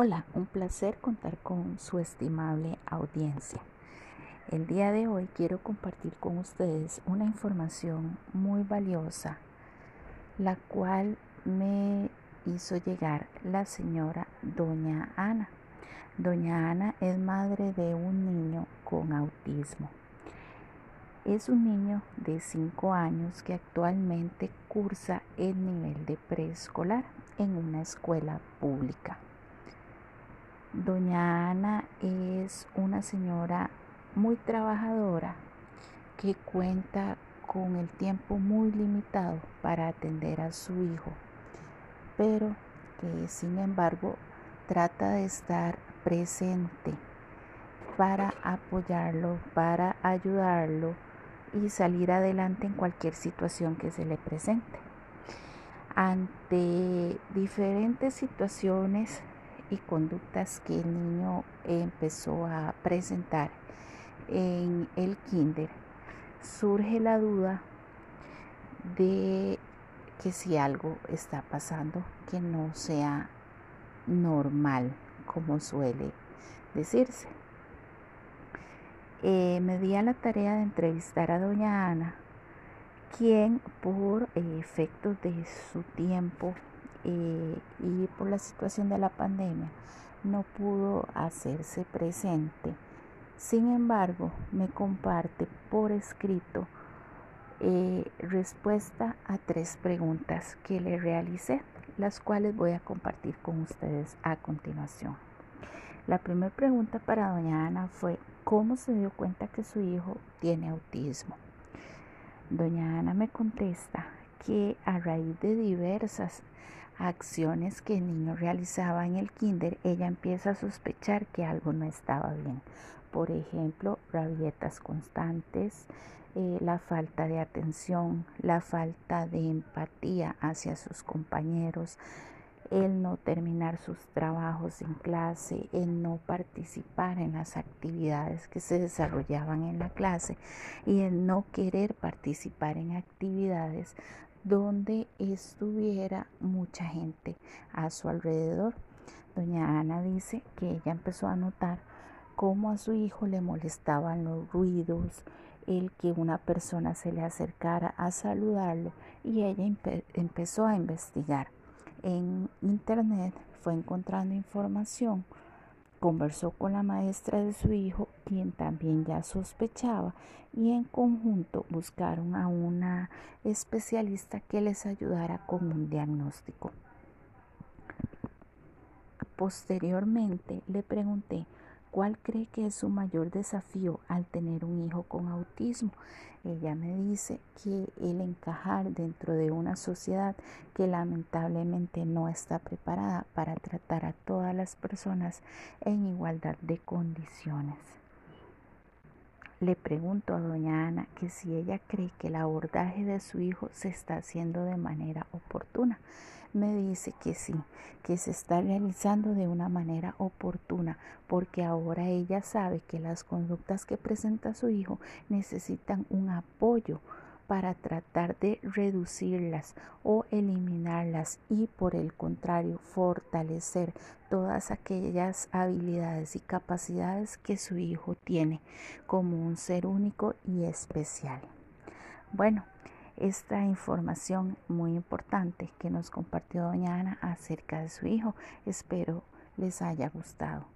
Hola, un placer contar con su estimable audiencia. El día de hoy quiero compartir con ustedes una información muy valiosa, la cual me hizo llegar la señora Doña Ana. Doña Ana es madre de un niño con autismo. Es un niño de 5 años que actualmente cursa el nivel de preescolar en una escuela pública. Doña Ana es una señora muy trabajadora que cuenta con el tiempo muy limitado para atender a su hijo, pero que sin embargo trata de estar presente para apoyarlo, para ayudarlo y salir adelante en cualquier situación que se le presente. Ante diferentes situaciones y conductas que el niño empezó a presentar en el kinder, surge la duda de que si algo está pasando que no sea normal, como suele decirse. Eh, me di a la tarea de entrevistar a doña Ana, quien por efectos de su tiempo eh, y por la situación de la pandemia no pudo hacerse presente. Sin embargo, me comparte por escrito eh, respuesta a tres preguntas que le realicé, las cuales voy a compartir con ustedes a continuación. La primera pregunta para doña Ana fue, ¿cómo se dio cuenta que su hijo tiene autismo? Doña Ana me contesta que a raíz de diversas acciones que el niño realizaba en el kinder, ella empieza a sospechar que algo no estaba bien. Por ejemplo, rabietas constantes, eh, la falta de atención, la falta de empatía hacia sus compañeros, el no terminar sus trabajos en clase, el no participar en las actividades que se desarrollaban en la clase y el no querer participar en actividades donde estuviera mucha gente a su alrededor. Doña Ana dice que ella empezó a notar cómo a su hijo le molestaban los ruidos, el que una persona se le acercara a saludarlo y ella empezó a investigar. En internet fue encontrando información Conversó con la maestra de su hijo, quien también ya sospechaba, y en conjunto buscaron a una especialista que les ayudara con un diagnóstico. Posteriormente le pregunté ¿Cuál cree que es su mayor desafío al tener un hijo con autismo? Ella me dice que el encajar dentro de una sociedad que lamentablemente no está preparada para tratar a todas las personas en igualdad de condiciones. Le pregunto a doña Ana que si ella cree que el abordaje de su hijo se está haciendo de manera oportuna. Me dice que sí, que se está realizando de una manera oportuna, porque ahora ella sabe que las conductas que presenta su hijo necesitan un apoyo para tratar de reducirlas o eliminarlas y por el contrario fortalecer todas aquellas habilidades y capacidades que su hijo tiene como un ser único y especial. Bueno, esta información muy importante que nos compartió doña Ana acerca de su hijo. Espero les haya gustado.